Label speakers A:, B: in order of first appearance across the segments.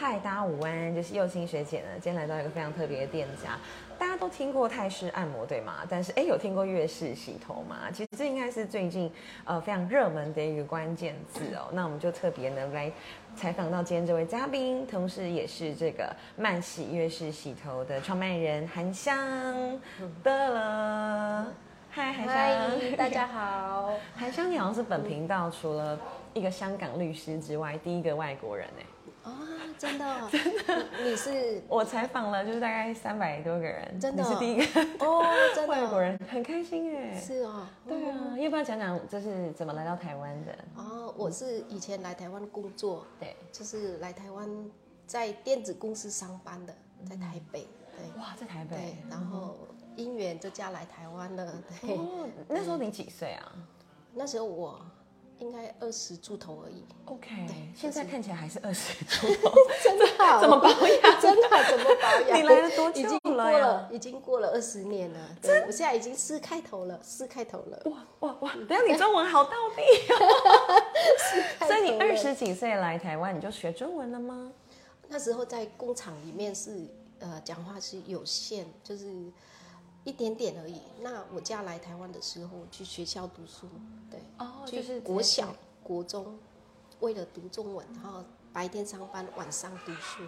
A: 嗨，大家午安，就是幼青学姐呢，今天来到一个非常特别的店家。大家都听过泰式按摩对吗？但是哎，有听过粤式洗头吗？其实这应该是最近呃非常热门的一个关键字哦。那我们就特别呢来采访到今天这位嘉宾，同时也是这个慢洗粤式洗头的创办人韩香的了。嗨，韩香，
B: 大家好。
A: 韩香，你好像是本频道除了一个香港律师之外，第一个外国人哎。
B: 真的，真的，你是
A: 我采访了，就是大概三百多个人，
B: 真的，
A: 你是第一个。
B: 哦，真的，
A: 外国人很开心哎，
B: 是哦，
A: 对啊，要不要讲讲这是怎么来到台湾的？
B: 哦，我是以前来台湾工作，
A: 对，
B: 就是来台湾在电子公司上班的，在台北，对，
A: 哇，在台北，
B: 对，然后姻缘就嫁来台湾了，对，哦，
A: 那时候你几岁啊？
B: 那时候我。应该二十出头而已。
A: OK，对，现在看起来还是二十出头，
B: 真的
A: 怎么保养？
B: 真的怎么保养？
A: 你来了多久？
B: 已经过了，已经过了二十年了。对，我现在已经四开头了，四开头了。哇
A: 哇哇！等下你中文好到地哦。所以你二十几岁来台湾，你就学中文了吗？
B: 那时候在工厂里面是呃，讲话是有限，就是。一点点而已。那我家来台湾的时候，去学校读书，对，
A: 哦，就是
B: 国小、国中，为了读中文，然后白天上班，晚上读书，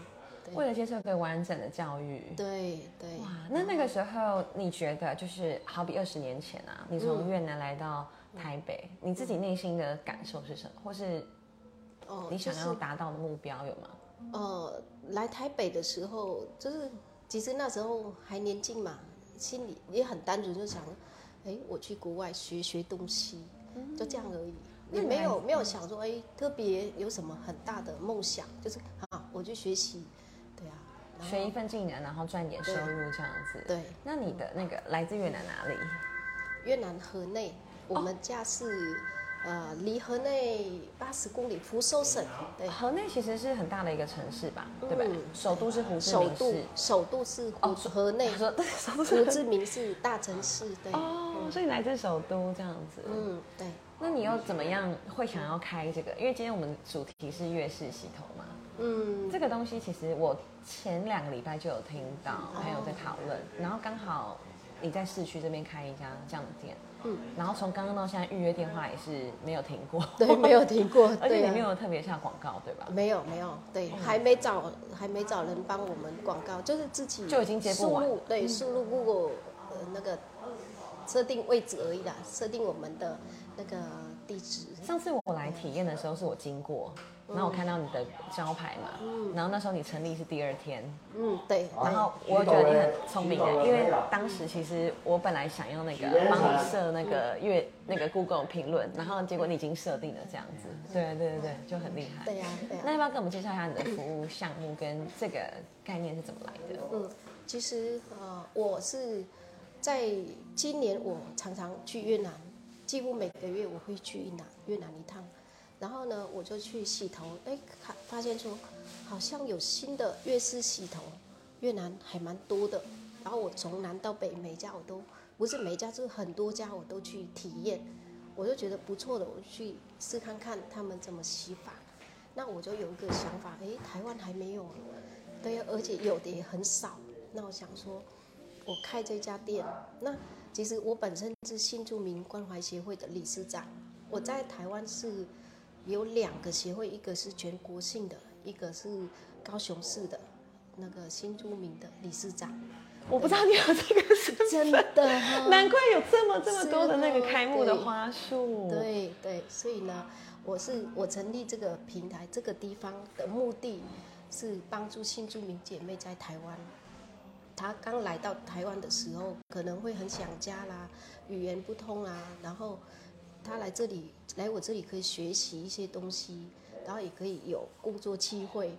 A: 为了接受一个完整的教育。
B: 对对。哇，
A: 那那个时候你觉得，就是好比二十年前啊，你从越南来到台北，你自己内心的感受是什么？或是哦，你想要达到的目标有吗？
B: 呃，来台北的时候，就是其实那时候还年轻嘛。心里也很单纯，就想，哎，我去国外学学东西，就这样而已，也没有没有想说，哎，特别有什么很大的梦想，就是啊，我去学习，对啊，
A: 学一份技能，然后赚点收入这样子。
B: 对，
A: 那你的那个来自越南哪里？
B: 越南河内，我们家是。呃，离河内八十公里，福州省。对，
A: 河内其实是很大的一个城市吧，对吧？首都是胡志
B: 明市，首都是胡河内，胡志明市大城市。对，
A: 哦，所以来自首都这样子。
B: 嗯，对。
A: 那你又怎么样会想要开这个？因为今天我们主题是粤式洗头嘛。嗯，这个东西其实我前两个礼拜就有听到朋友在讨论，然后刚好你在市区这边开一家这样的店。嗯，然后从刚刚到现在预约电话也是没有停过，
B: 对，没有停过，
A: 而且你没有特别下广告，对吧？
B: 没有，没有，对，还没找，还没找人帮我们广告，就是自己
A: 就已经接不完，
B: 对，输入 Google 呃那个设定位置而已啦，设定我们的那个地址。
A: 上次我来体验的时候，是我经过。然后我看到你的招牌嘛，嗯然后那时候你成立是第二天，
B: 嗯对，
A: 然后我觉得你很聪明的，因为当时其实我本来想要那个帮你设那个月那个 Google 评论，然后结果你已经设定了这样子，对对对对，就很厉害。
B: 对呀对呀。
A: 那要不要跟我们介绍一下你的服务项目跟这个概念是怎么来的？嗯，
B: 其实呃我是在今年我常常去越南，几乎每个月我会去越南越南一趟。然后呢，我就去洗头，哎，看发现说，好像有新的粤式洗头，越南还蛮多的。然后我从南到北，每家我都不是每家，就是很多家我都去体验，我就觉得不错的，我去试看看他们怎么洗法。那我就有一个想法，哎，台湾还没有，对，而且有的也很少。那我想说，我开这家店，那其实我本身是新住民关怀协会的理事长，我在台湾是。有两个协会，一个是全国性的，一个是高雄市的，那个新著名的理事长。
A: 我不知道你有这个是
B: 真的，
A: 难怪有这么这么多的那个开幕的花束。
B: 对对，所以呢，我是我成立这个平台这个地方的目的是帮助新著名姐妹在台湾，她刚来到台湾的时候可能会很想家啦，语言不通啊，然后。他来这里，来我这里可以学习一些东西，然后也可以有工作机会，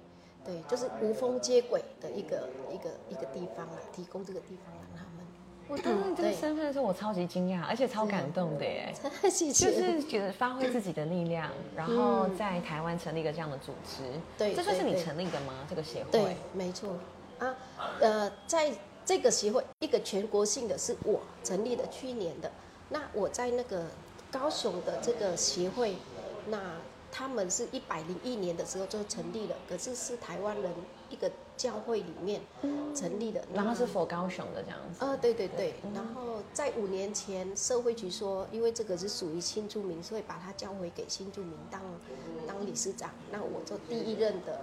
B: 对，就是无缝接轨的一个一个一个地方啊，提供这个地方让他们。
A: 我当时你 这个身份的时候，我超级惊讶，而且超感动的耶！
B: 谢
A: 谢。就是觉得发挥自己的力量，然后在台湾成立一个这样的组织，
B: 对，
A: 这算是你成立的吗？这个协会？
B: 对，没错。啊，呃，在这个协会，一个全国性的是我成立的，去年的。那我在那个。高雄的这个协会，那他们是一百零一年的时候就成立了，可是是台湾人一个教会里面成立的。
A: 然后是否高雄的这样子。
B: 呃，对对对。然后在五年前，社会局说，因为这个是属于新住民，所以把它交回给新住民当当理事长。那我做第一任的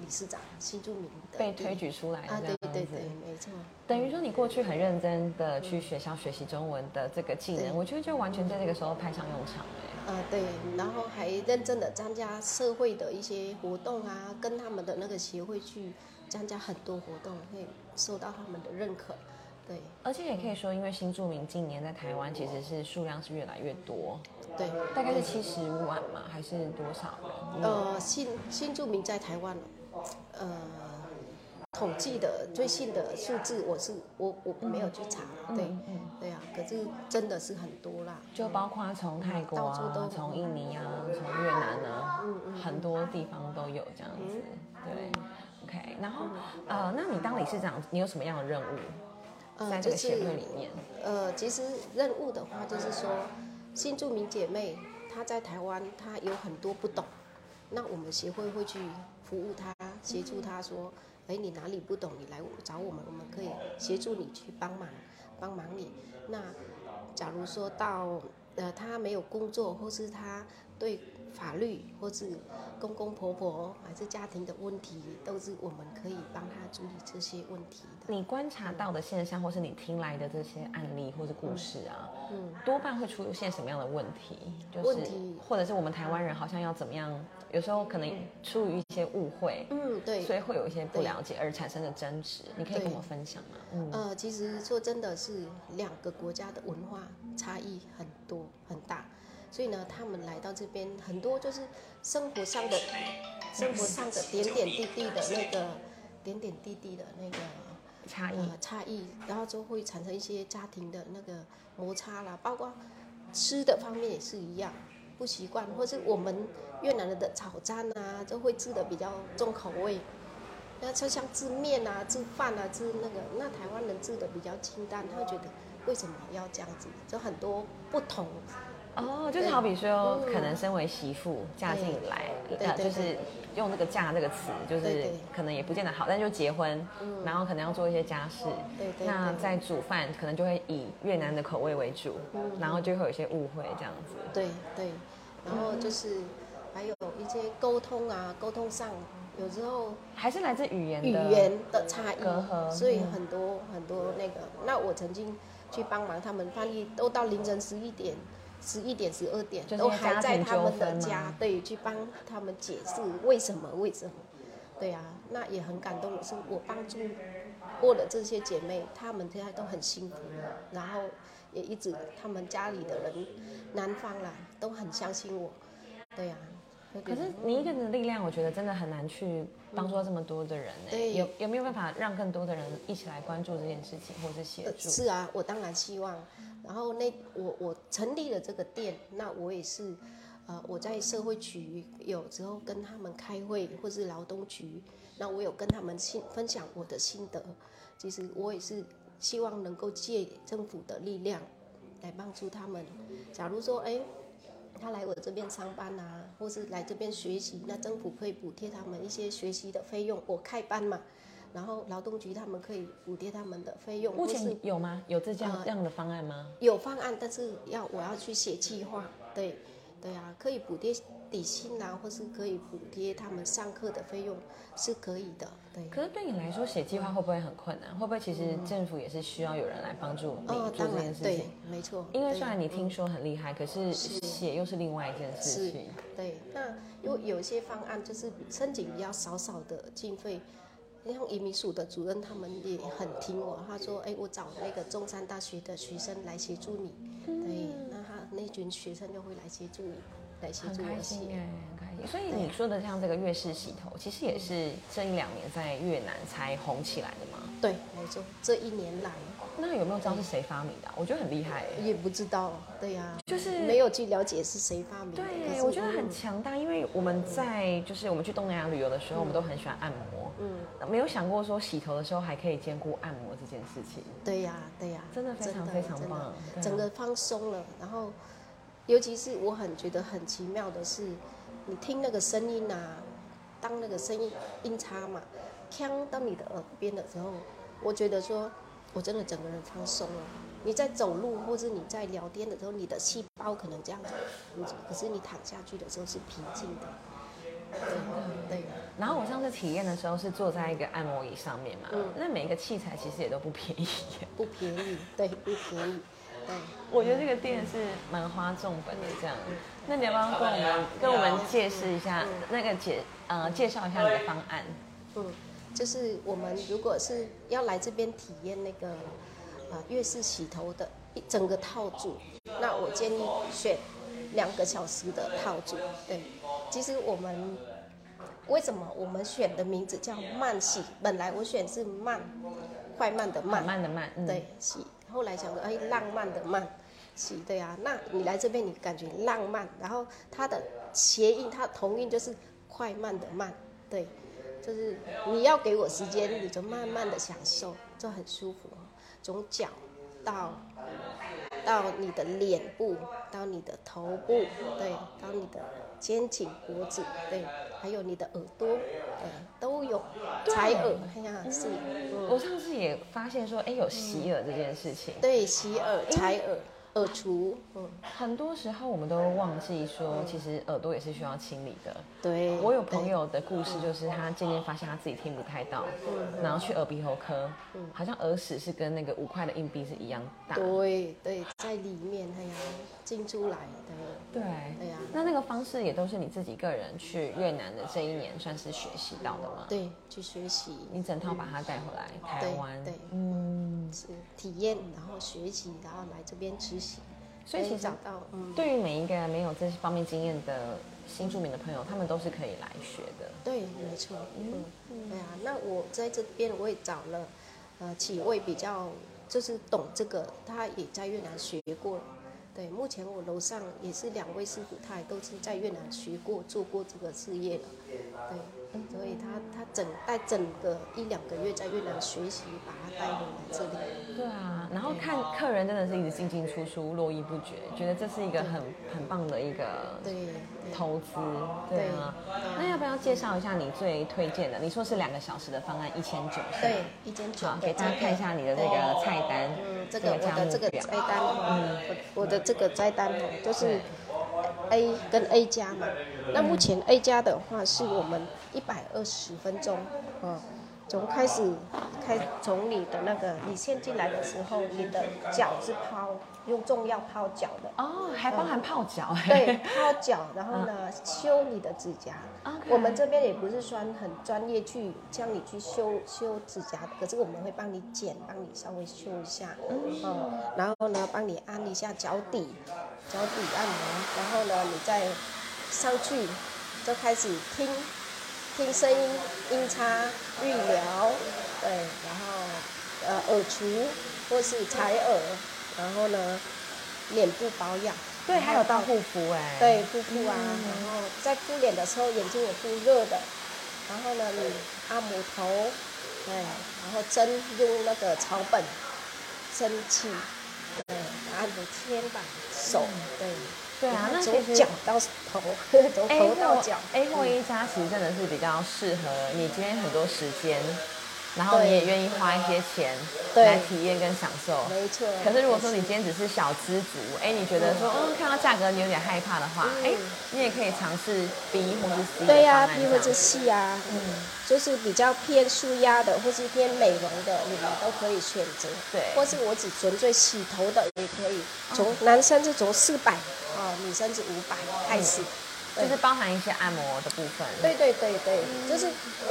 B: 理事长，新住民的
A: 被推举出来的
B: 啊。对对对，没错。
A: 等于说你过去很认真的去学校学习中文的这个技能，我觉得就完全在这个时候派上用场哎。
B: 呃，对，然后还认真的参加社会的一些活动啊，跟他们的那个协会去参加很多活动，会受到他们的认可。对
A: 而且也可以说，因为新住民近年在台湾其实是数量是越来越多，
B: 对，
A: 大概是七十万嘛，还是多少人？
B: 呃，新新住民在台湾，呃，统计的最新的数字，我是我我没有去查，对，
A: 嗯
B: 对啊，可是真的是很多啦。
A: 就包括从泰国
B: 到处都
A: 啊，从印尼啊，从越南啊，很多地方都有这样子。对，OK。然后呃，那你当理事长，你有什么样的任务
B: 呃
A: 在这个协会里面？
B: 呃，其实任务的话，就是说新住民姐妹她在台湾，她有很多不懂，那我们协会会去服务他，协助他说，哎，你哪里不懂，你来找我们，我们可以协助你去帮忙，帮忙你。那假如说到呃他没有工作，或是她对法律或是公公婆婆还是家庭的问题，都是我们可以帮他处理这些问题的。
A: 你观察到的现象，或是你听来的这些案例或是故事啊，
B: 嗯。
A: 多半会出现什么样的问题？就是
B: 问题
A: 或者是我们台湾人好像要怎么样？有时候可能出于一些误会，
B: 嗯，对，
A: 所以会有一些不了解而产生的争执。你可以跟我分享吗？嗯，
B: 呃，其实说真的是两个国家的文化差异很多很大，所以呢，他们来到这边很多就是生活上的生活上的点点滴滴的那个点点滴滴的那个
A: 差异。
B: 呃差异，然后就会产生一些家庭的那个摩擦啦，包括吃的方面也是一样，不习惯，或是我们越南人的炒餐啊，就会吃的比较重口味。那就像吃面啊、吃饭啊、吃那个，那台湾人吃的比较清淡，他会觉得为什么要这样子？就很多不同。
A: 哦，就是好比说，可能身为媳妇嫁进来，呃，就是用那个“嫁”这个词，就是可能也不见得好，但就结婚，然后可能要做一些家事，
B: 对对对。
A: 那在煮饭可能就会以越南的口味为主，然后就会有一些误会这样子。
B: 对对，然后就是还有一些沟通啊，沟通上有时候
A: 还是来自语言的
B: 语言的差异
A: 隔阂
B: 所以
A: 嗯。
B: 很多很多那个。那我曾经去帮忙他们翻译，都到凌晨十一点、十一点、十二点，都还在他们的家，对，去帮他们解释为什么为什么。对啊，那也很感动的是，我帮助过的这些姐妹，她们现在都很辛苦，然后也一直他们家里的人，男方啦都很相信我。对呀、
A: 可是你一个人的力量，我觉得真的很难去帮助这么多的人呢。
B: 对
A: 有有没有办法让更多的人一起来关注这件事情，或是协
B: 呃
A: 助？
B: 是啊，我当然希望。然后那我我成立了这个店，那我也是，呃，我在社会局有时候跟他们开会，或是劳动局，那我有跟他们心分享我的心得。其实我也是希望能够借政府的力量来帮助他们。假如说，哎，他来我这边上班啊，或是来这边学习，那政府可以补贴他们一些学习的费用。我开班嘛，然后劳动局他们可以补贴他们的费用，
A: 目前有吗？有这样
B: 呃
A: 这样的方案吗？
B: 有方案，但是要我要去写计划，对，对啊，可以补贴底薪啊，或是可以补贴他们上课的费用，是可以的，对。
A: 可是对你来说，写计划会不会很困难？会不会其实政府也是需要有人来帮助你
B: 哦，
A: 做这件
B: 当然对
A: 事情？，
B: 没错。
A: 因为
B: 对
A: 虽然你听说很厉害，可是
B: 是
A: 写又是另外一件事
B: 是
A: 情。
B: 对，那因为有些方案就是申请比较少少的经费，像移民署的主任他们也很听我，他说，哎，我找那个中山大学的学生来协助你，对，那群学生就会来协助你，来协助我写。
A: 心哎，很开心。所以你说的像这个越式洗头，其实也是这一两年在越南才红起来的吗。
B: 对，没错，这一年来
A: 那有没有知道是谁发明的啊、我觉得很厉害哎。
B: 也不知道，对呀、
A: 就是
B: 没有去了解是谁发明
A: 对，我觉得很
B: 嗯
A: 强大，因为我们在就是我们去东南亚旅游的时候，我们都很喜欢按摩，
B: 嗯，
A: 没有想过说洗头的时候还可以兼顾按摩这件事情，
B: 对呀、对呀、
A: 真的非常非常棒。啊。
B: 整个放松了，然后尤其是我很觉得很奇妙的是，你听那个声音啊，当那个声音音差嘛，锵到你的耳边的时候，我觉得说，我真的整个人放松了。你在走路或者你在聊天的时候，你的细胞可能这样子，你可是你躺下去的时候是平静的。对对。
A: 然后我上次体验的时候是坐在一个按摩椅上面嘛，那每一个器材其实也都不便宜，
B: 不便宜，对，不便宜。对，
A: 我觉得这个店是蛮花重本的这样。那你要不要跟我们跟我们解释一下那个介呃介绍一下你的方案？
B: 嗯，就是我们如果是要来这边体验那个呃粤式洗头的一整个套组，那我建议选两个小时的套组。对，其实我们为什么我们选的名字叫慢洗？本来我选是慢，快慢的慢，
A: 慢的慢，
B: 对洗。后来想说，哎，浪漫的慢，洗对啊。那你来这边，你感觉浪漫，然后它的谐音，它同音就是快慢的慢，对，就是你要给我时间，你就慢慢的享受，就很舒服。从脚到到你的脸部，到你的头部，对，到你的肩颈、脖子，对。还有你的耳朵，对，都有采耳，看呀，是。
A: 我上次也发现说，哎，有洗耳这件事情。
B: 对，洗耳、采耳。耳除，嗯，
A: 很多时候我们都忘记说，其实耳朵也是需要清理的。
B: 对，
A: 我有朋友的故事，就是他渐渐发现他自己听不太到，然后去耳鼻喉科，好像耳屎是跟那个五块的硬币是一样大。
B: 对对，在里面，哎呀，进出来的。
A: 对，对呀。那那个方式也都是你自己个人去越南的这一年算是学习到的吗？
B: 对，去学习。
A: 你整套把它带回来台湾，
B: 对，嗯，是体验，然后学习，然后来这边执行。
A: 所以其实找到，对于每一个没有这些方面经验的新住民的朋友，他们都是可以来学的。
B: 对，没错。嗯，对啊。那我在这边我也找了，呃，几位比较就是懂这个，他也在越南学过。对，目前我楼上也是两位师傅，他也都是在越南学过、做过这个事业的。对。所以他他整带整个一两个月在越南学习，把他带回来这里。
A: 对啊，然后看客人真的是一直进进出出，络绎不绝，觉得这是一个很很棒的一个
B: 对
A: 投资。对啊，那要不要介绍一下你最推荐的？你说是两个小时的方案，一千九。
B: 对，一千九。
A: 给大家看一下你的那个菜单。
B: 嗯，这个我的这个菜单，嗯，我我的这个菜单就是。A 跟 A 加嘛，那目前 A 加的话是我们一百二十分钟，嗯，从开始开从你的那个你先进来的时候，你的脚是泡。用重药泡脚的。
A: 哦，还包含泡脚。
B: 对，泡脚，然后呢，修你的指甲。我们这边也不是说很专业去教你去修修指甲，可是我们会帮你剪，帮你稍微修一下，嗯，然后呢，帮你按一下脚底，脚底按摩，然后呢，你再上去就开始听听声音，音叉预疗，对，然后呃耳除或是采耳。然后呢，脸部保养，
A: 对，还有到护肤哎，
B: 对，护肤啊，然后在敷脸的时候眼睛也敷热的，然后呢，你按摩头，对，然后针用那个草本蒸汽，对，按摩肩膀、手，对，
A: 对啊，那
B: 从脚到头，从头到脚
A: ，A 或 A 加其实真的是比较适合你今天很多时间。然后你也愿意花一些钱来体验跟享受，
B: 没错。
A: 可是如果说你今天只是小资族，哎，你觉得说，嗯，看到价格你有点害怕的话，哎，你也可以尝试 B 或是 C
B: 对呀，B 或者 C 啊，嗯，就是比较偏舒压的，或是偏美容的，你们都可以选择。
A: 对，
B: 或是我只纯粹洗头的也可以，从男生就从四百，哦，女生是五百开始。
A: 就是包含一些按摩的部分。
B: 对对对对，就是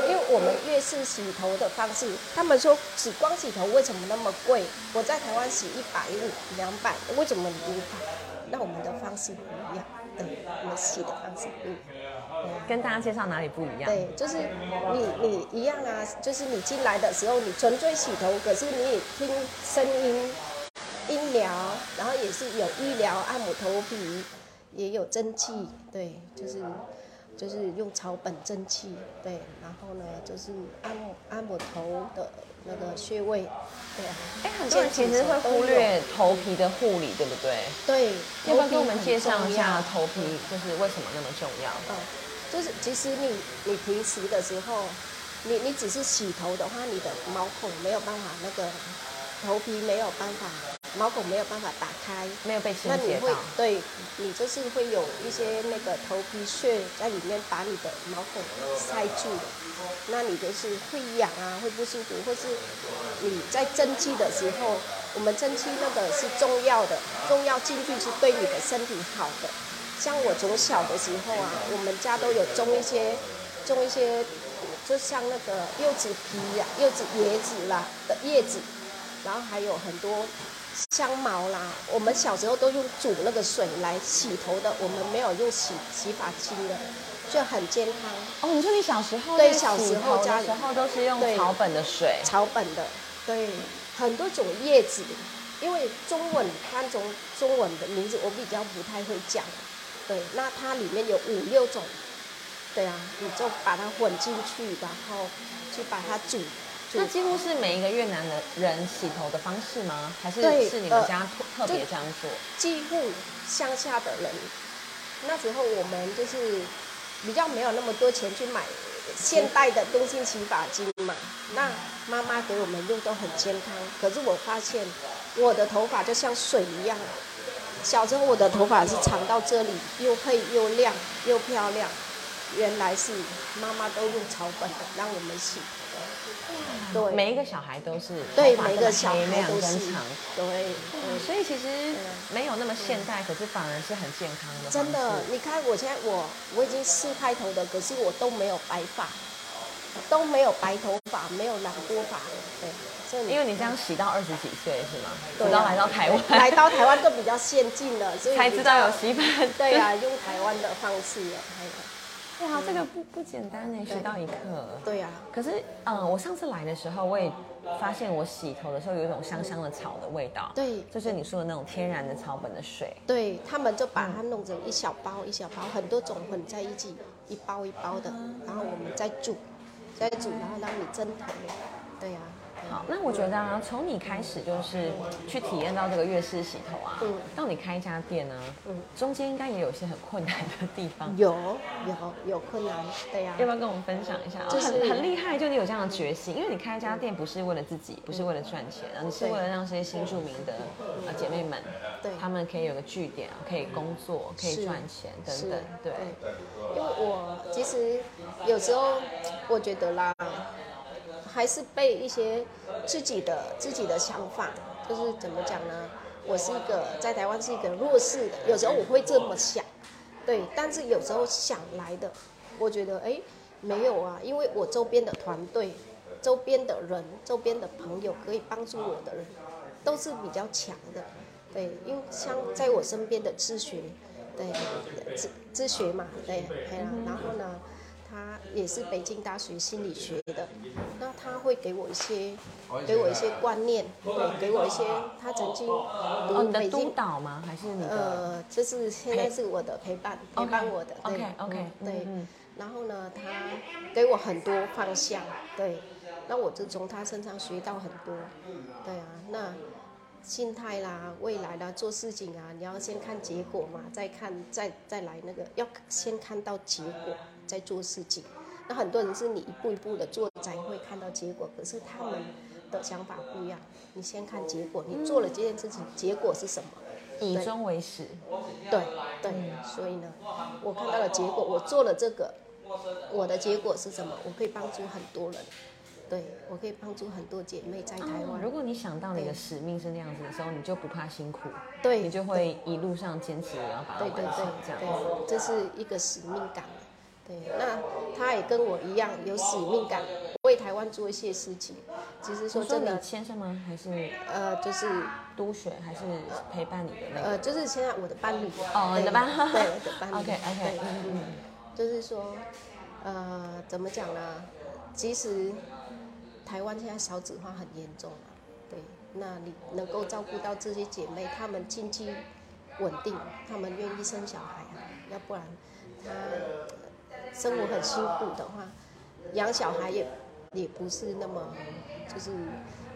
B: 因为我们越是洗头的方式，他们说洗光洗头为什么那么贵？我在台湾洗一百五、两百，为什么你五百？那我们的方式不一样，对，我们洗的方式不一样。
A: 跟大家介绍哪里不一样？
B: 对，就是你你一样啊，就是你进来的时候你纯粹洗头，可是你也听声音、音疗，然后也是有医疗按摩头皮。也有蒸汽，对，就是就是用草本蒸汽，对，然后呢就是按摩按摩头的那个穴位，对。
A: 哎，很多人其实会忽略头皮的护理，对不对？
B: 对。
A: 要不要给我们介绍一下头皮就是为什么那么重要？嗯，
B: 就是其实你你平时的时候，你你只是洗头的话，你的毛孔没有办法那个头皮没有办法毛孔没有办法打开，
A: 没有被清
B: 那你会。对你就是会有一些那个头皮屑在里面把你的毛孔塞住了，那你就是会痒啊，会不舒服，或是你在针剂的时候，我们针剂那个是中药的，中药进去是对你的身体好的。像我从小的时候啊，我们家都有种一些种一些，就像那个柚子皮呀、柚子叶子啦的叶子，然后还有很多香茅啦。我们小时候都用煮那个水来洗头的，我们没有用洗洗发精的，就很健康。
A: 哦，你说你小时候在
B: 对小时候家里
A: 时候都是用草本的水，
B: 草本的，对，很多种叶子，因为中文看中中文的名字我比较不太会讲，对，那它里面有五六种，对啊，你就把它混进去，然后去把它煮，煮
A: 那几乎是每一个越南的人洗头的方式吗？还是是你们
B: 呃
A: 家特特别这样做？
B: 几乎乡下的人，那时候我们就是比较没有那么多钱去买现代的东西洗发精嘛。那妈妈给我们用都很健康，可是我发现我的头发就像水一样。小时候我的头发是长到这里，又黑又亮又漂亮，原来是妈妈都用草本的让我们洗。对
A: 每一个小孩都是
B: 对，每个小孩都是
A: 跟长，
B: 对。
A: 嗯，所以其实没有那么现代，可是反而是很健康的。
B: 真的，你看我现在我我已经四开头的，可是我都没有白发，都没有白头发，没有染过发，对，
A: 因为你这样洗到二十几岁是吗？
B: 对啊
A: 直到来到台湾，
B: 来到台湾都比较先进了，所以
A: 才知道有洗发。
B: 对啊，用台湾的方式了，
A: 哇，这个不不简单呢，学到一课。
B: 对啊，
A: 可是，嗯，我上次来的时候，我也发现我洗头的时候有一种香香的草的味道。
B: 对
A: 就是你说的那种天然的草本的水。
B: 对他们就把它弄成一小包一小包，很多种混在一起，一包一包的，然后我们再煮，再煮，然后让你蒸头，对呀、
A: 好，那我觉得啊，从你开始就是去体验到这个粤式洗头啊，
B: 嗯
A: 到你开一家店呢，
B: 嗯
A: 中间应该也有一些很困难的地方。
B: 有有有困难，对呀、
A: 要不要跟我们分享一下？
B: 就是
A: 很很厉害，就你有这样的决心，因为你开一家店不是为了自己，不是为了赚钱，啊，你是
B: 对
A: 为了让这些新住民的呃姐妹们，
B: 对
A: 他们可以有个据点，可以工作，可以
B: 是
A: 赚钱等等，对。
B: 因为我其实有时候我觉得啦，还是被一些自己的自己的想法，就是怎么讲呢？我是一个在台湾是一个弱势的，有时候我会这么想，对，但是有时候想来的，我觉得哎没有啊，因为我周边的团队、周边的人、周边的朋友可以帮助我的人，都是比较强的，对，因为像在我身边的咨询，对，咨咨询嘛，对，然后呢，他也是北京大学心理学的，那他会给我一些，给我一些观念，对，给我一些，他曾经
A: 哦，
B: 读
A: 你的督
B: 北京，
A: 导吗？还是你的？
B: 呃，就是现在是我的陪伴，陪伴我的，对
A: OK
B: 对，
A: 嗯。
B: 然后呢，他给我很多方向，对，那我就从他身上学到很多，对啊，那心态啦、未来啦、做事情啊，你要先看结果嘛，再看再再来那个，要先看到结果再做事情。那很多人是你一步一步的做才会看到结果，可是他们的想法不一样，你先看结果，你做了这件事情，结果是什么？
A: 以
B: 对
A: 终为始。
B: 对对，所以呢，我看到了结果，我做了这个，我的结果是什么？我可以帮助很多人，对我可以帮助很多姐妹在台湾。
A: 哦如果你想到你的使命是那样子的时候，你就不怕辛苦，
B: 对
A: 你就会一路上坚持，然后把它
B: 对对
A: 完成这样。
B: 对，这是一个使命感。对，那他也跟我一样有使命感，为台湾做一些事情。其实说真的，
A: 先生吗？还是
B: 呃，就是
A: 督学？还是陪伴你的那个？
B: 呃，就是现在我的伴侣。
A: 哦，你的班。
B: 对，我的伴侣。
A: OK
B: 对
A: OK，嗯嗯。
B: 就是说，呃，怎么讲呢？其实台湾现在少子化很严重啊，对，那你能够照顾到这些姐妹，她们经济稳定，她们愿意生小孩啊，要不然她生活很辛苦的话，养小孩也也不是那么，就是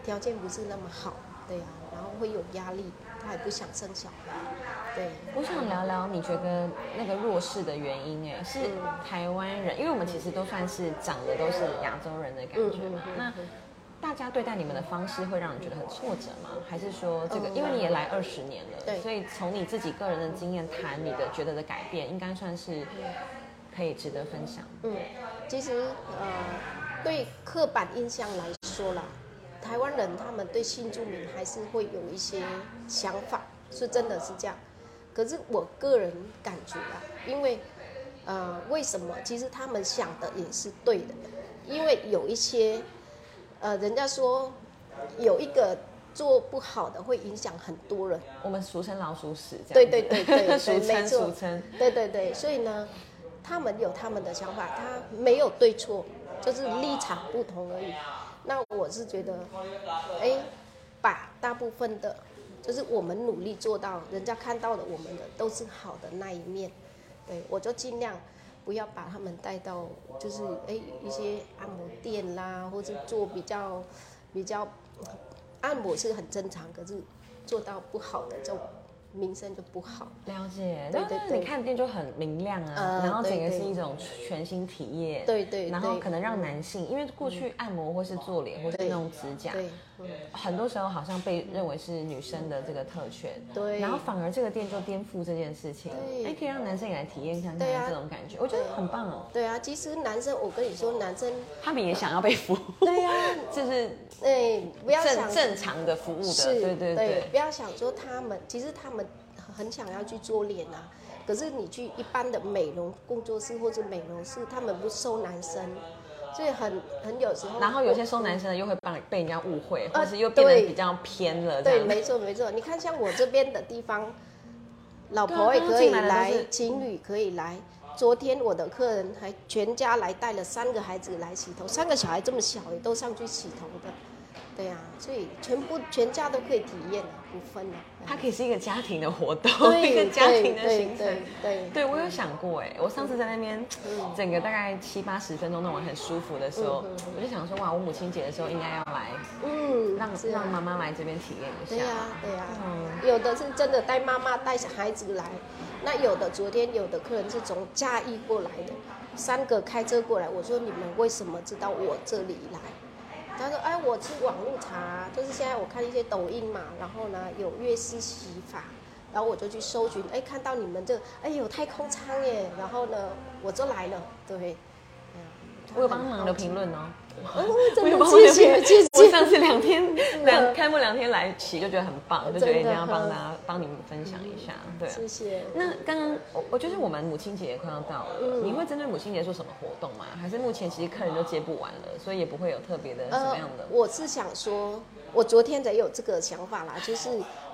B: 条件不是那么好，对。对呀、然后会有压力，他也不想生小孩，对，
A: 我想聊聊你觉得那个弱势的原因，哎，是
B: 嗯
A: 台湾人，因为我们其实都算是长得都是亚洲人的感觉嘛。
B: 嗯嗯嗯
A: 那大家对待你们的方式会让你觉得很挫折吗？还是说这个，
B: 嗯
A: 因为你也来二十年了，
B: 对
A: 所以从你自己个人的经验谈你的觉得的改变，应该算是可以值得分享。
B: 嗯，其实呃，对刻板印象来说啦，台湾人他们对新住民还是会有一些想法，是真的是这样。可是我个人感觉啊，因为呃，为什么？其实他们想的也是对的，因为有一些呃，人家说有一个做不好的会影响很多人。
A: 我们俗称老鼠屎，这
B: 对
A: 样子
B: 对对对对
A: 俗称俗称。
B: 对对对，所以呢，他们有他们的想法，他没有对错，就是立场不同而已。那我是觉得，哎，把大部分的，就是我们努力做到，人家看到的我们的都是好的那一面。对我就尽量不要把他们带到，就是哎一些按摩店啦，或者做比较比较按摩是很正常，可是做到不好的就名声就不好。
A: 了解，
B: 对对对。
A: 你看店就很明亮啊，
B: 呃
A: 然后整个是一种全新体验，
B: 对对对
A: 然后可能让男性，因为过去按摩或是做脸或是
B: 对
A: 那种指甲，很多时候好像被认为是女生的这个特权，
B: 对。
A: 然后反而这个店就颠覆这件事情，
B: 对。
A: 哎，可以让男生也来体验看看这种感觉，我觉得很棒哦，
B: 对啊，其实男生，我跟你说，男生，
A: 他们也想要被服务，
B: 对呀、
A: 就是
B: 哎，不要想
A: 正正常的服务的，
B: 是，
A: 对对对，
B: 不要想说他们，其实他们很想要去做脸啊，可是你去一般的美容工作室或者美容室，他们不收男生，所以很很有时候，
A: 然后有些收男生的又会帮被人家误会，
B: 呃
A: 或是又变得
B: 对
A: 比较偏了，这
B: 对，没错没错。你看像我这边的地方，老婆也可以
A: 来
B: 情侣可以来。昨天我的客人还全家来带了三个孩子来洗头，三个小孩这么小也都上去洗头的，对呀、所以全部全家都可以体验啊，不分啊。
A: 它可以是一个家庭的活动，
B: 对
A: 一个家庭的
B: 对
A: 行程。
B: 对对
A: 对，我有想过哎，我上次在那边整个大概七八十分钟弄完很舒服的时候，我就想说哇，我母亲节的时候应该要来，
B: 嗯，
A: 让让妈妈来这边体验一下。
B: 对呀、对呀、
A: 嗯
B: 有的是真的带妈妈带孩子来，那有的昨天有的客人是从嘉义过来的，三个开车过来，我说你们为什么知道我这里来？他说：“哎，我去网络查，就是现在我看一些抖音嘛，然后呢有月式洗法，然后我就去搜寻，哎，看到你们这，哎有太空舱耶，然后呢我就来了，对，
A: 我有帮忙留评论哦。
B: 哦，真
A: 我有
B: 的谢谢谢谢，
A: 我上次两天 两开幕两天来骑，就觉得很棒，就觉得一定要帮大家帮你们分享一下。对啊，
B: 谢谢。
A: 那刚刚我我觉得我们母亲节也快要到了，
B: 嗯
A: 你会针对母亲节做什么活动吗？还是目前其实客人都接不完了，所以也不会有特别的什么样的？
B: 呃我是想说，我昨天才有这个想法啦，就是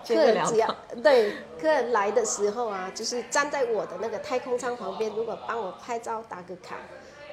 B: 客人只要对客人来的时候啊，就是站在我的那个太空舱旁边，如果帮我拍照打个卡，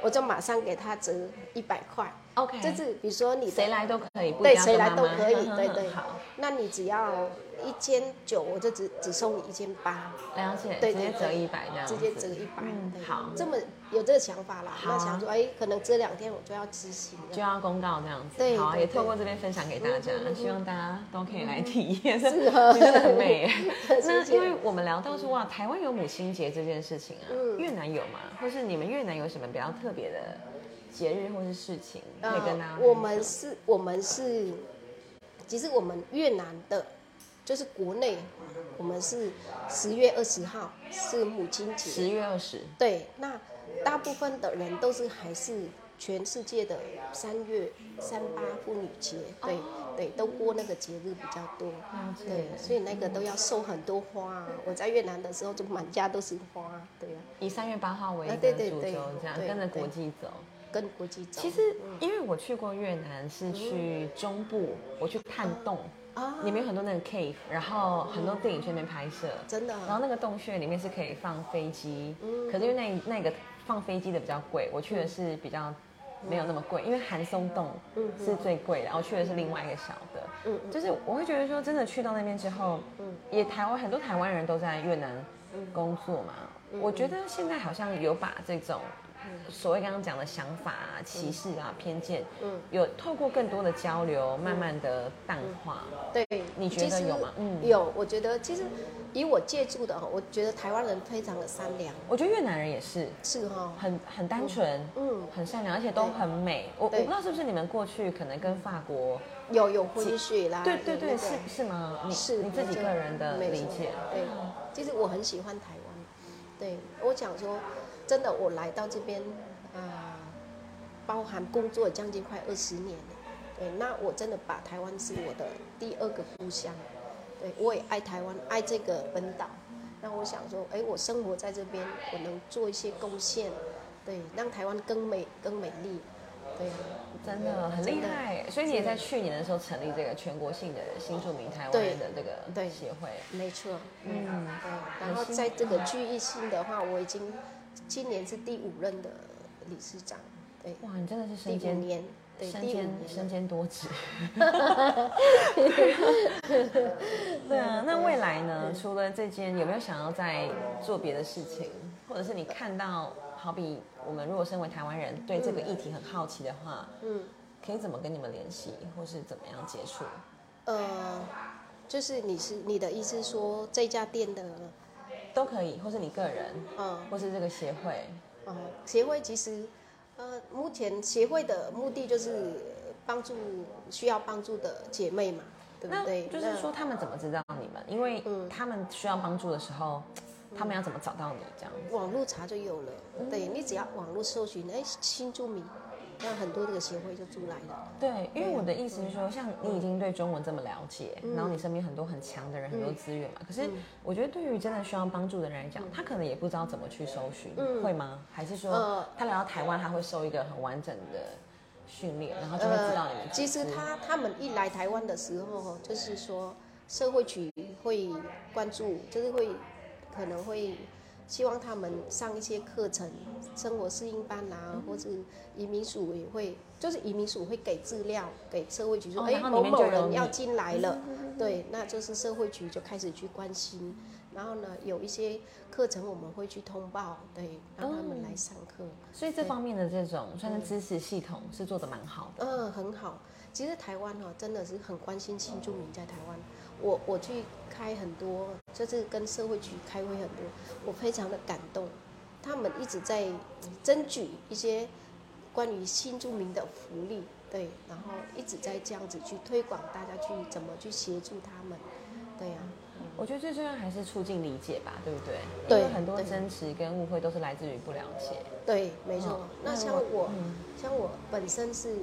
B: 我就马上给他折一百块。
A: OK，
B: 就是比如说你
A: 谁来都可以，
B: 对谁来都可以，对对。
A: 好，
B: 那你只要一千九，我就只只收你一千八，
A: 了解，
B: 对
A: 直接折一百这样子，
B: 直接折一百。
A: 好
B: 这么有这个想法啦。
A: 好啊
B: 那想说，哎，可能这两天我就要执行。
A: 就要公告这样子，
B: 对
A: 好啊，也透过这边分享给大家希望大家都可以来体验，
B: 是
A: 你
B: 啊
A: 真的很美。那因为我们聊到说哇，台湾有母亲节这件事情啊，
B: 嗯
A: 越南有吗？或是你们越南有什么比较特别的节日或是事情可以跟大家？
B: 呃我们是，我们是，其实我们越南的，就是国内，我们是十月二十号是母亲节，
A: 十月二十，
B: 对，那大部分的人都是还是全世界的三月三八妇女节，对、对，都过那个节日比较多。对，所以那个都要送很多花啊。我在越南的时候，就满家都是花，对呀、
A: 以三月八号为一
B: 啊
A: 个主轴，这样
B: 对
A: 跟着国
B: 对
A: 际走。
B: 跟国际走。
A: 其实，因为我去过越南，是去中部，我去探洞，
B: 啊，
A: 里面有很多那个 cave，然后很多电影去那边拍摄。
B: 真的。啊，
A: 然后那个洞穴里面是可以放飞机，
B: 嗯。
A: 可是因为那那个放飞机的比较贵，我去的是比较没有那么贵，因为寒松洞
B: 嗯
A: 是最贵的，然后去的是另外一个小的。
B: 嗯嗯。
A: 就是我会觉得说，真的去到那边之后，
B: 嗯。
A: 也台湾很多台湾人都在越南工作嘛，
B: 嗯。
A: 我觉得现在好像有把这种所谓刚刚讲的想法啊、歧视啊、偏见，
B: 嗯。
A: 有透过更多的交流，慢慢的淡化。
B: 对，
A: 你觉得有吗？嗯。
B: 有，我觉得其实以我借助的哈，我觉得台湾人非常的善良，
A: 我觉得越南人也是。
B: 是哈，
A: 很很单纯，
B: 嗯，
A: 很善良，而且都很美。我我不知道是不是你们过去可能跟法国，
B: 有有混血啦，
A: 对对对，是是吗？你
B: 是
A: 你自己个人的理解。
B: 对，其实我很喜欢台湾。对我想说，真的，我来到这边，呃，包含工作将近快二十年了。对，那我真的把台湾是我的第二个故乡。对，我也爱台湾，爱这个本岛。那我想说，哎，我生活在这边，我能做一些贡献，对，让台湾更美、更美丽。对啊，
A: 真的很厉害，所以你也在去年的时候成立这个全国性的新著名台湾人的这个
B: 对
A: 协会。
B: 没错。
A: 嗯，
B: 对，然后在这个聚义性的话，我已经今年是第五任的理事长，对，
A: 哇，你真的是身兼
B: 年，对，
A: 身兼身。兼多职。对啊，那未来呢？除了这件，有没有想要再做别的事情，或者是你看到，好比我们如果身为台湾人对这个议题很好奇的话，
B: 嗯，
A: 可以怎么跟你们联系，或是怎么样接触？
B: 呃，就是你是你的意思说这家店的，
A: 都可以，或是你个人，
B: 嗯
A: 或是这个协会。
B: 哦，协会其实，呃，目前协会的目的就是帮助需要帮助的姐妹嘛，对不
A: 那
B: 对？
A: 就是
B: 那
A: 说他们怎么知道你们？因为
B: 嗯
A: 他们需要帮助的时候，他们要怎么找到你？这样子。
B: 网络查就有了，
A: 嗯
B: 对你只要网络搜寻，哎，新住民，那很多这个协会就出来了。
A: 对，因为我的意思是说，像你已经对中文这么了解，
B: 嗯
A: 然后你身边很多很强的人、很多资源嘛。可是我觉得对于真的需要帮助的人来讲，他可能也不知道怎么去搜寻，
B: 嗯
A: 会吗？还是说
B: 呃
A: 他来到台湾，他会受一个很完整的训练，然后就会知道你们
B: 呃其实他他们一来台湾的时候，就是说社会局会关注，就是会可能会希望他们上一些课程，生活适应班啦、
A: 嗯
B: 或者移民署也会，就是移民署会给资料给社会局说，
A: 哦
B: 哎、某某人要进来了，对，那就是社会局就开始去关心。然后呢，有一些课程我们会去通报，对，让他们来上课。
A: 所以这方面的这种算是支持系统是做的蛮好的。
B: 嗯，很好。其实台湾哦，真的是很关心新住民在台湾。我我去开很多，就是跟社会局开会很多，我非常的感动。他们一直在争取一些关于新住民的福利，对，然后一直在这样子去推广，大家去怎么去协助他们，对呀、
A: 我觉得最重要还是促进理解吧，对不对？
B: 对
A: 因为很多
B: 对
A: 争执跟误会都是来自于不了解。
B: 对，没错。
A: 嗯
B: 那像
A: 我
B: 我，
A: 嗯
B: 像我本身是，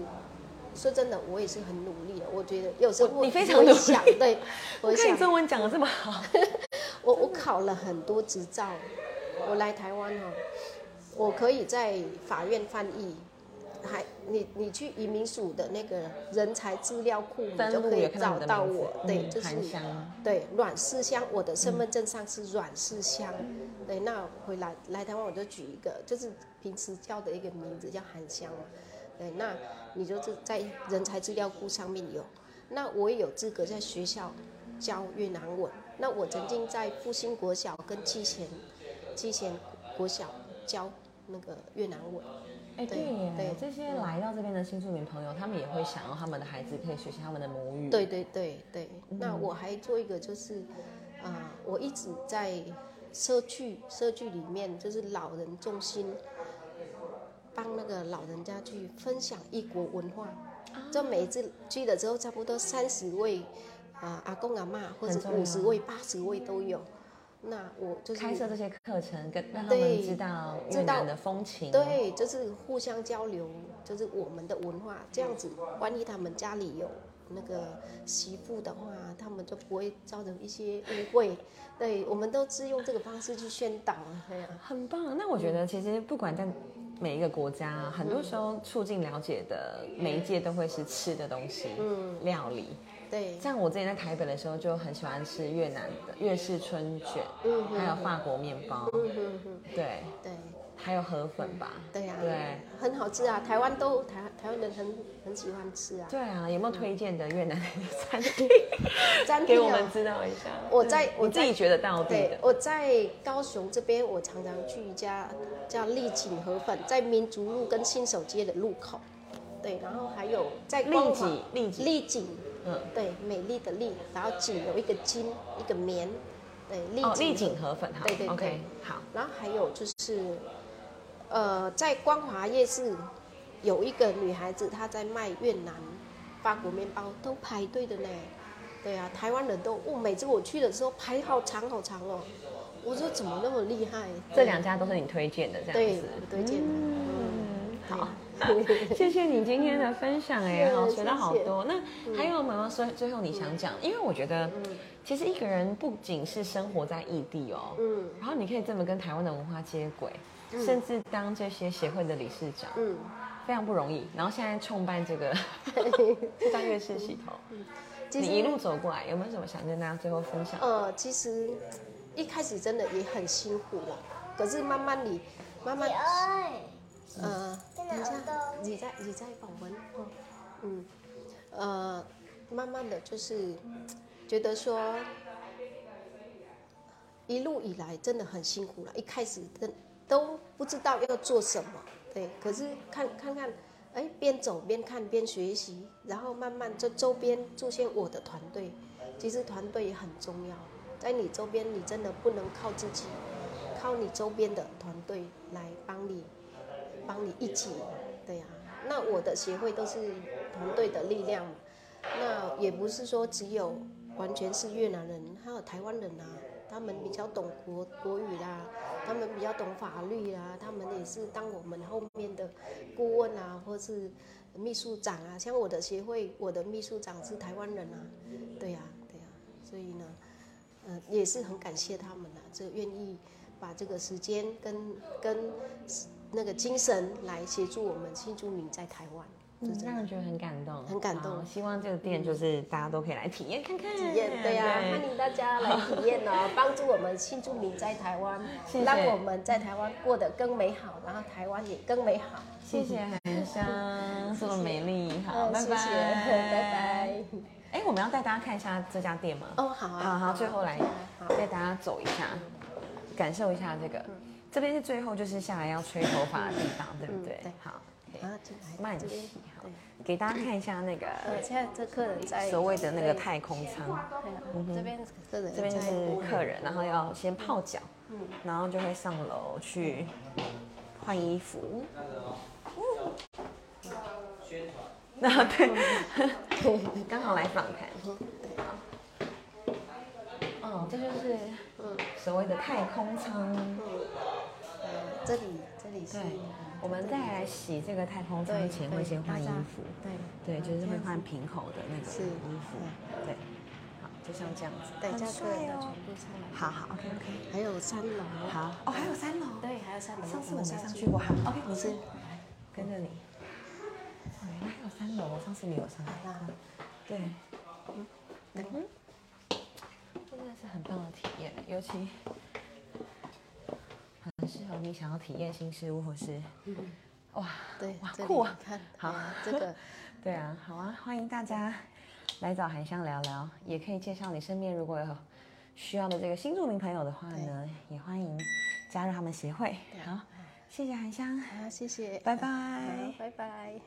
B: 说真的，我也是很努力的。我觉得有时候
A: 你非常努力。
B: 我想，对，
A: 我看你中文讲的这么好，
B: 我我考了很多执照，我来台湾哦，我可以在法院翻译，还你你去移民署的那个人才资料库，你就可以找
A: 到
B: 我，对，
A: 嗯
B: 就是
A: 韩香。
B: 对阮世香，我的身份证上是阮世香，对，那回来来台湾我就举一个，就是平时叫的一个名字叫韩香嘛，对，那你就是在人才资料库上面有，那我也有资格在学校教越南文。那我曾经在复兴国小跟基贤基贤国小教那个越南文。
A: 哎，对
B: 对
A: 耶
B: 对，
A: 这些来到这边的新住民朋友，他们也会想要他们的孩子可以学习他们的母语。
B: 对对对对，那我还做一个就是，啊、我一直在社区社区里面，就是老人中心，帮那个老人家去分享异国文化。就每一次去了之后，差不多三十位啊、阿公阿妈，或者五十位、八十位都有。那我就是
A: 开设这些课程，跟让他们
B: 对
A: 知道越南的风情。
B: 对，就是互相交流，就是我们的文化这样子。万一他们家里有那个媳妇的话，他们就不会造成一些误会。对，我们都是用这个方式去宣导。对呀、
A: 很棒。那我觉得其实不管在每一个国家，很多时候促进了解的媒介都会是吃的东西，
B: 嗯，
A: 料理。
B: 对，
A: 像我之前在台北的时候，就很喜欢吃越南的越式春卷，
B: 嗯
A: 还有法国面包。
B: 嗯哼哼，
A: 对，
B: 对，
A: 还有河粉吧？
B: 对呀、
A: 对。
B: 很好吃啊，台湾都台台湾人很很喜欢吃啊。
A: 对啊，有没有推荐的越南的餐厅？
B: 餐厅哦
A: 给我们知道一下？
B: 我在我在
A: 自己觉得到地的，，
B: 对我在高雄这边，我常常去一家叫丽景河粉，在民族路跟新手街的路口。对，然后还有在光华
A: 利己利己，
B: 丽景，
A: 嗯，
B: 对，美丽的丽，然后景有一个金，一个棉，对，丽
A: 丽景河粉，哈。
B: 对对对
A: ，OK，好，
B: 然后还有就是，呃，在光华夜市有一个女孩子，她在卖越南法国面包，都排队的呢。对啊，台湾人都，哦，每次我去的时候排好长好长哦。我说怎么那么厉害？
A: 这两家都是你推荐的这样子，
B: 我推荐的。
A: 嗯，好。
B: 对
A: 谢谢你今天的分享哎，
B: 是
A: 好学到好多。那还有没有最最后你想讲？因为我觉得，其实一个人不仅是生活在异地哦，
B: 嗯
A: 然后你可以这么跟台湾的文化接轨，甚至当这些协会的理事长，
B: 嗯，
A: 非常不容易。然后现在创办这个 这家乐视系统，
B: 其实
A: 你一路走过来，有没有什么想跟大家最后分享？
B: 呃，其实一开始真的也很辛苦了，可是慢慢你慢慢呃，等一下，你在你在保温哦，嗯，呃，慢慢的就是觉得说，一路以来真的很辛苦了，一开始都都不知道要做什么，对，可是看看看，哎，边走边看边学习，然后慢慢这周边出现我的团队，其实团队也很重要，在你周边你真的不能靠自己，靠你周边的团队来帮你。帮你一起，对呀、那我的协会都是团队的力量，那也不是说只有完全是越南人，还有台湾人啊，他们比较懂国国语啦，比较懂法律啦，他们也是当我们后面的顾问啊，或是秘书长啊，像我的协会，我的秘书长是台湾人啊，对呀、对呀、所以呢，呃，也是很感谢他们啊，这愿意把这个时间跟跟那个精神来协助我们新住民在台湾，
A: 嗯
B: 就，
A: 让人觉得很感动，
B: 很感动
A: 希望这个店就是大家都可以来体验看看。
B: 体验，对呀、欢迎大家来体验哦，帮助我们新住民在台湾，让我们在台湾过得更美好，然后台湾也更美好。
A: 谢谢韩香，这么美丽，好，
B: 嗯
A: 拜拜，
B: 谢谢，拜拜。
A: 哎，我们要带大家看一下这家店吗？
B: 哦，好啊，
A: 好好，最后来
B: 好
A: 带大家走一下，感受一下这个。这边是最后就是下来要吹头发的地方，对不对
B: 嗯对？
A: 好，慢洗好
B: 对，
A: 给大家看一下那个
B: 呃，现在这客人在
A: 所谓的那个太空舱，
B: 这边客人
A: 这边就是客人，然后要先泡脚，然后就会上楼去换衣服。那对，刚好来访谈。哦，这就是所谓的太空舱。
B: 嗯，这里这里是
A: 对，我们再来洗这个太空舱
B: 对
A: 前会先换衣服，
B: 对
A: 对，就是会换平口的那个
B: 是。
A: 衣服，对，好，就像这样子，
B: 对，
A: 很
B: 这样客人
A: 帅哦。
B: 要全部上来。
A: 好好，OK OK，
B: 还有三楼。
A: 好，哦，还有三楼，
B: 对，还有三楼。
A: 上次我没上去
B: 去。
A: 过，好，OK，你
B: 是
A: 是。跟着你。哦，原来还有三楼，上次没有上来。
B: 啊，
A: 对，嗯。真的是很棒的体验，尤其很适合你想要体验新事物，或是哇，
B: 对
A: 哇，酷啊。
B: 看，
A: 好。
B: 这个。
A: 对啊，好啊，欢迎大家来找韩香聊聊，也可以介绍你身边如果有需要的这个新住民朋友的话呢，也欢迎加入他们协会。好，谢谢韩香，
B: 好，谢谢，
A: 拜拜。
B: 拜拜。